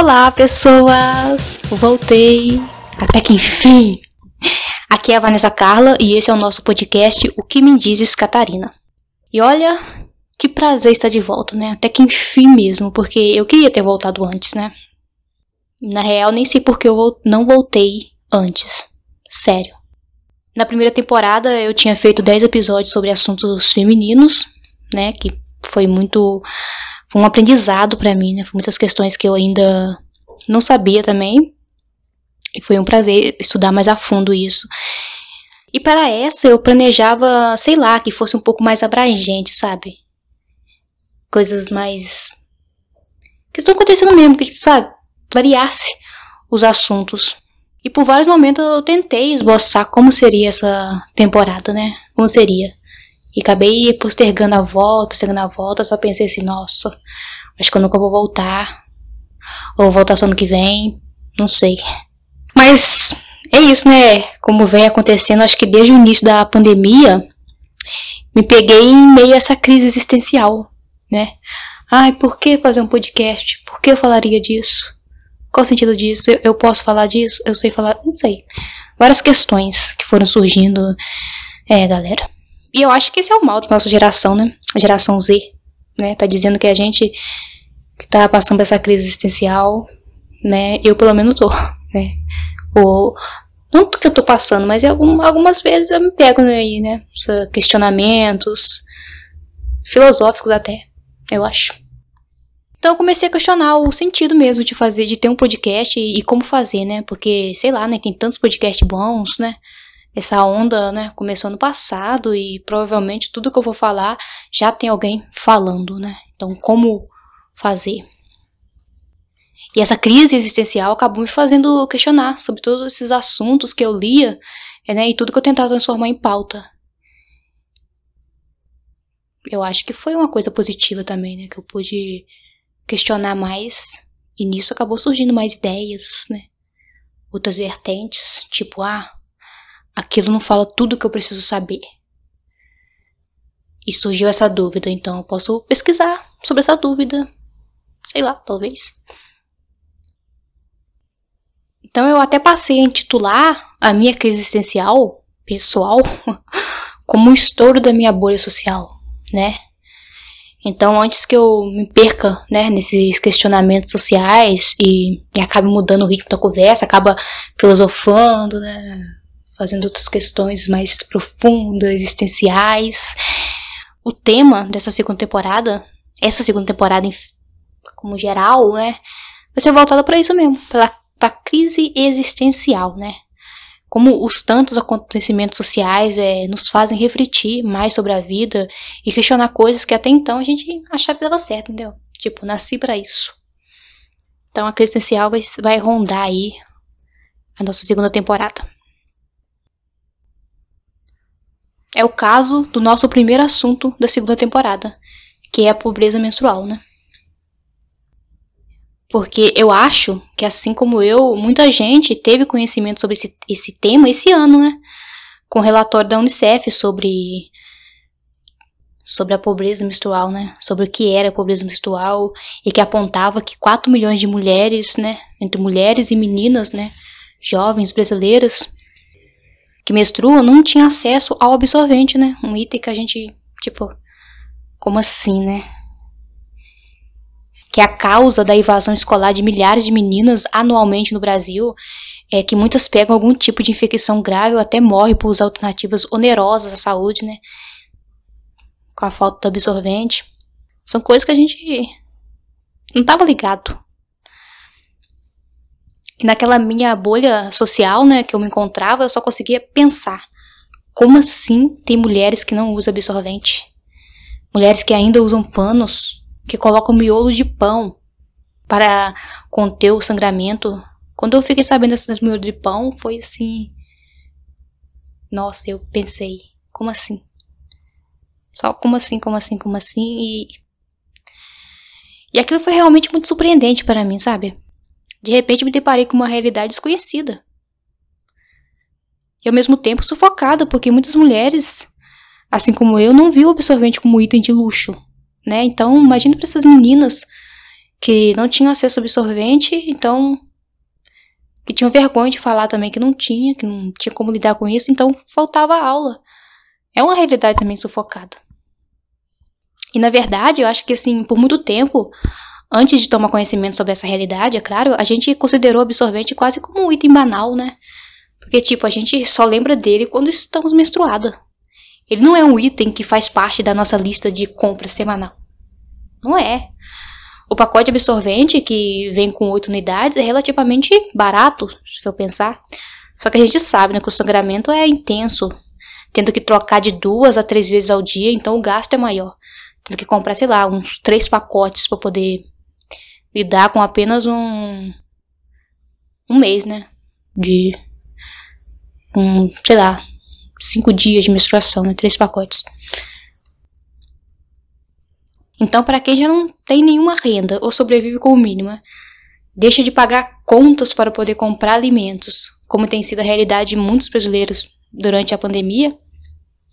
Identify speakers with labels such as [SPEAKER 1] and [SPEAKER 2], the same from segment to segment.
[SPEAKER 1] Olá, pessoas! Voltei! Até que enfim! Aqui é a Vanessa Carla e esse é o nosso podcast O que me dizes, Catarina. E olha, que prazer estar de volta, né? Até que enfim mesmo, porque eu queria ter voltado antes, né? Na real, nem sei porque eu não voltei antes. Sério. Na primeira temporada eu tinha feito 10 episódios sobre assuntos femininos, né? Que foi muito. Foi um aprendizado para mim, né? Foi muitas questões que eu ainda não sabia também. E foi um prazer estudar mais a fundo isso. E para essa eu planejava, sei lá, que fosse um pouco mais abrangente, sabe? Coisas mais. que estão acontecendo mesmo, que, sabe, variasse os assuntos. E por vários momentos eu tentei esboçar como seria essa temporada, né? Como seria. E acabei postergando a volta, postergando a volta, só pensei assim, nossa, acho que eu nunca vou voltar. Ou vou voltar só ano que vem, não sei. Mas é isso, né? Como vem acontecendo, acho que desde o início da pandemia, me peguei em meio a essa crise existencial, né? Ai, por que fazer um podcast? Por que eu falaria disso? Qual o sentido disso? Eu, eu posso falar disso? Eu sei falar? Não sei. Várias questões que foram surgindo. É, galera. E eu acho que esse é o mal da nossa geração, né? A geração Z, né? Tá dizendo que a gente que tá passando por essa crise existencial, né? Eu pelo menos tô, né? Ou, não que eu tô passando, mas algum, algumas vezes eu me pego aí, né? Questionamentos filosóficos até, eu acho. Então eu comecei a questionar o sentido mesmo de fazer, de ter um podcast e, e como fazer, né? Porque, sei lá, né? Tem tantos podcasts bons, né? Essa onda, né? Começou no passado e provavelmente tudo que eu vou falar já tem alguém falando, né? Então, como fazer? E essa crise existencial acabou me fazendo questionar sobre todos esses assuntos que eu lia né, e tudo que eu tentava transformar em pauta. Eu acho que foi uma coisa positiva também, né? Que eu pude questionar mais. E nisso acabou surgindo mais ideias, né? Outras vertentes, tipo, ah, aquilo não fala tudo que eu preciso saber. E surgiu essa dúvida, então eu posso pesquisar sobre essa dúvida. Sei lá, talvez. Então eu até passei a intitular a minha crise existencial pessoal como o estouro da minha bolha social, né? Então, antes que eu me perca, né, nesses questionamentos sociais e, e acabe mudando o ritmo da conversa, acaba filosofando, né, fazendo outras questões mais profundas, existenciais. O tema dessa segunda temporada, essa segunda temporada como geral, né, vai ser voltada para isso mesmo, para crise existencial, né? Como os tantos acontecimentos sociais é, nos fazem refletir mais sobre a vida e questionar coisas que até então a gente achava que dava certo, entendeu? Tipo, nasci para isso. Então a crise existencial vai, vai rondar aí a nossa segunda temporada. É o caso do nosso primeiro assunto da segunda temporada, que é a pobreza menstrual, né? Porque eu acho que, assim como eu, muita gente teve conhecimento sobre esse, esse tema esse ano, né? Com o relatório da Unicef sobre, sobre a pobreza menstrual, né? Sobre o que era a pobreza menstrual e que apontava que 4 milhões de mulheres, né? Entre mulheres e meninas, né? Jovens brasileiras que menstruam não tinham acesso ao absorvente, né? Um item que a gente, tipo, como assim, né? que é a causa da evasão escolar de milhares de meninas anualmente no Brasil é que muitas pegam algum tipo de infecção grave ou até morrem por usar alternativas onerosas à saúde, né? Com a falta do absorvente. São coisas que a gente não estava ligado. Naquela minha bolha social, né, que eu me encontrava, eu só conseguia pensar. Como assim tem mulheres que não usam absorvente? Mulheres que ainda usam panos que coloca o miolo de pão para conter o sangramento. Quando eu fiquei sabendo dessas miolo de pão, foi assim. Nossa, eu pensei, como assim? Só como assim, como assim, como assim? E. E aquilo foi realmente muito surpreendente para mim, sabe? De repente me deparei com uma realidade desconhecida. E ao mesmo tempo sufocada, porque muitas mulheres, assim como eu, não viam o absorvente como item de luxo, né? Então, imagina para essas meninas que não tinham acesso ao absorvente, então que tinham vergonha de falar também que não tinha, que não tinha como lidar com isso, então faltava aula. É uma realidade também sufocada. E na verdade, eu acho que assim, por muito tempo, antes de tomar conhecimento sobre essa realidade, é claro, a gente considerou o absorvente quase como um item banal, né? Porque tipo, a gente só lembra dele quando estamos menstruada. Ele não é um item que faz parte da nossa lista de compras semanal. Não é. O pacote absorvente, que vem com 8 unidades, é relativamente barato, se eu pensar. Só que a gente sabe né, que o sangramento é intenso, tendo que trocar de duas a três vezes ao dia, então o gasto é maior. Tendo que comprar, sei lá, uns três pacotes para poder lidar com apenas um um mês, né? De um, sei lá, cinco dias de menstruação, né? Três pacotes. Então, para quem já não tem nenhuma renda ou sobrevive com o mínimo, deixa de pagar contas para poder comprar alimentos, como tem sido a realidade de muitos brasileiros durante a pandemia,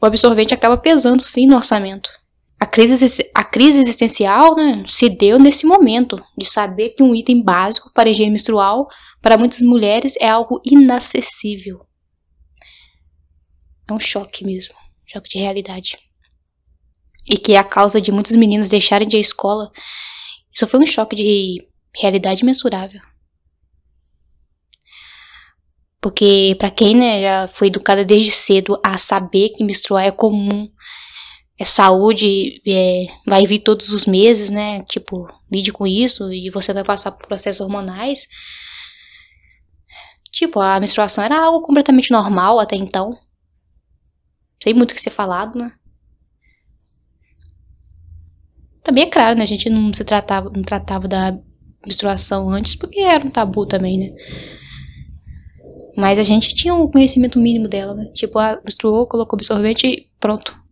[SPEAKER 1] o absorvente acaba pesando sim no orçamento. A crise, a crise existencial né, se deu nesse momento de saber que um item básico para higiene menstrual para muitas mulheres é algo inacessível. É um choque mesmo, choque de realidade. E que é a causa de muitas meninas deixarem de ir à escola. Isso foi um choque de realidade mensurável. Porque para quem né, já foi educada desde cedo a saber que menstruar é comum, é saúde, é, vai vir todos os meses, né? Tipo, lide com isso e você vai passar por processos hormonais. Tipo, a menstruação era algo completamente normal até então. Sem muito o que ser falado, né? Também é claro, né? A gente não se tratava, não tratava da menstruação antes porque era um tabu também, né? Mas a gente tinha o um conhecimento mínimo dela, né? Tipo, a menstruou, colocou absorvente e pronto.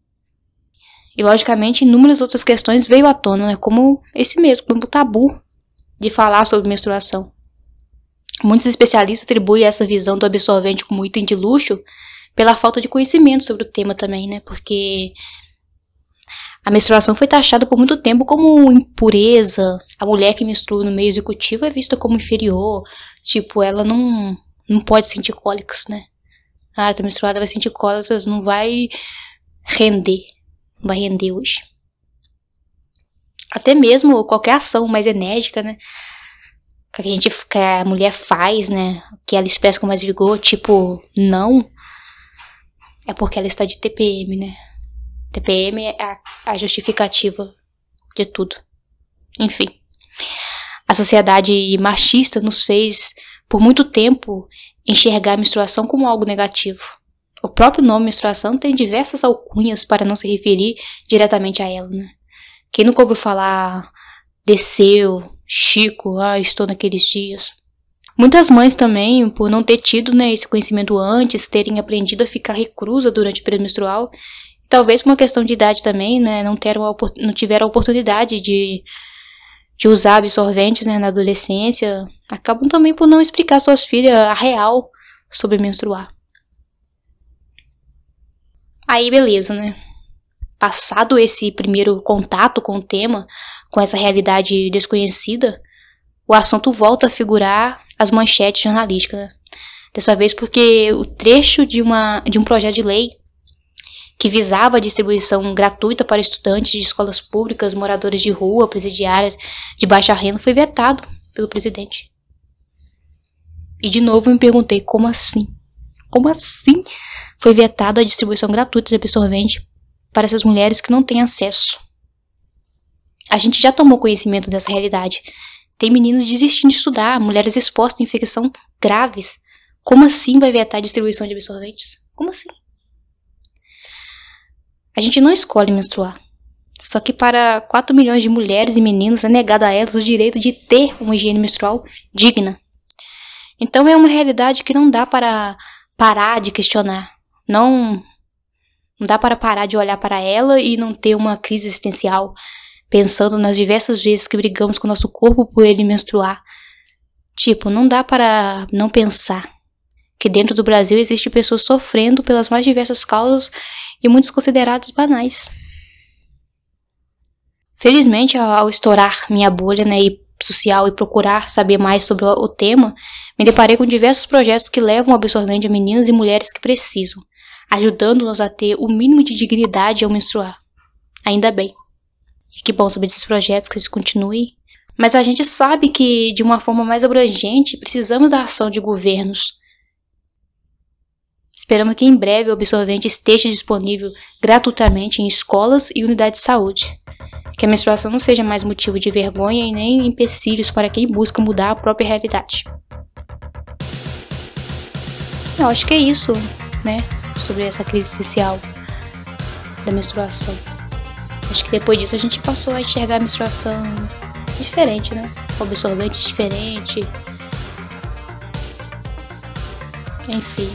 [SPEAKER 1] E logicamente inúmeras outras questões veio à tona, né? Como esse mesmo, como o tabu de falar sobre menstruação. Muitos especialistas atribuem essa visão do absorvente como item de luxo pela falta de conhecimento sobre o tema também, né? Porque a menstruação foi taxada por muito tempo como impureza. A mulher que menstrua no meio executivo é vista como inferior. Tipo, ela não não pode sentir cólicas, né? Ah, tá menstruada, vai sentir cólicas, não vai render. Vai render hoje. Até mesmo qualquer ação mais enérgica, né? Que a, gente, que a mulher faz, né? Que ela expressa com mais vigor, tipo, não. É porque ela está de TPM, né? TPM é a, a justificativa de tudo. Enfim. A sociedade machista nos fez por muito tempo, enxergar a menstruação como algo negativo. O próprio nome menstruação tem diversas alcunhas para não se referir diretamente a ela, né? Quem nunca ouviu falar desceu, Chico, ah, estou naqueles dias. Muitas mães também, por não ter tido né, esse conhecimento antes, terem aprendido a ficar reclusa durante o período menstrual, talvez por uma questão de idade também, né, não, teram, não tiveram a oportunidade de de usar absorventes né, na adolescência acabam também por não explicar suas filhas a real sobre menstruar. Aí, beleza, né? Passado esse primeiro contato com o tema, com essa realidade desconhecida, o assunto volta a figurar as manchetes jornalísticas. Né? Dessa vez porque o trecho de, uma, de um projeto de lei que visava a distribuição gratuita para estudantes de escolas públicas, moradores de rua, presidiárias de baixa renda, foi vetado pelo presidente. E de novo me perguntei como assim? Como assim foi vetada a distribuição gratuita de absorvente para essas mulheres que não têm acesso? A gente já tomou conhecimento dessa realidade. Tem meninos desistindo de estudar, mulheres expostas a infecção graves. Como assim vai vetar a distribuição de absorventes? Como assim? A gente não escolhe menstruar. Só que para 4 milhões de mulheres e meninos é negado a elas o direito de ter uma higiene menstrual digna. Então é uma realidade que não dá para parar de questionar. Não, não dá para parar de olhar para ela e não ter uma crise existencial, pensando nas diversas vezes que brigamos com nosso corpo por ele menstruar. Tipo, não dá para não pensar que dentro do Brasil existe pessoas sofrendo pelas mais diversas causas e muitos considerados banais. Felizmente, ao estourar minha bolha, né, e social e procurar saber mais sobre o tema, me deparei com diversos projetos que levam o absorvente a meninas e mulheres que precisam, ajudando-nos a ter o mínimo de dignidade ao menstruar. Ainda bem. E que bom saber desses projetos, que eles continuem. Mas a gente sabe que, de uma forma mais abrangente, precisamos da ação de governos. Esperamos que em breve o absorvente esteja disponível gratuitamente em escolas e unidades de saúde. Que a menstruação não seja mais motivo de vergonha e nem empecilhos para quem busca mudar a própria realidade. Eu acho que é isso, né? Sobre essa crise social da menstruação. Acho que depois disso a gente passou a enxergar a menstruação diferente, né? Absorvente diferente. Enfim.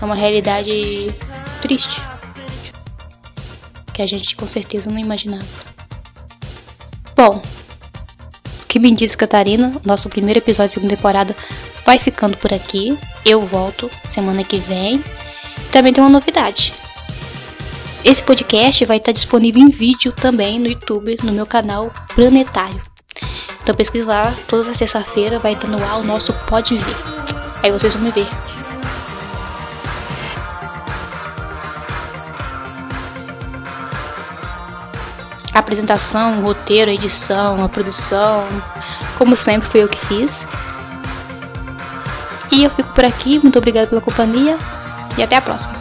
[SPEAKER 1] É uma realidade triste. Que a gente com certeza não imaginava. Bom, o que me diz Catarina, nosso primeiro episódio da segunda temporada vai ficando por aqui. Eu volto semana que vem. Também tem uma novidade. Esse podcast vai estar disponível em vídeo também no YouTube, no meu canal Planetário. Então pesquise lá, toda sexta-feira vai estar no ar o nosso Pode Ver. Aí vocês vão me ver. A apresentação, o roteiro, a edição, a produção, como sempre foi eu que fiz. E eu fico por aqui, muito obrigada pela companhia e até a próxima.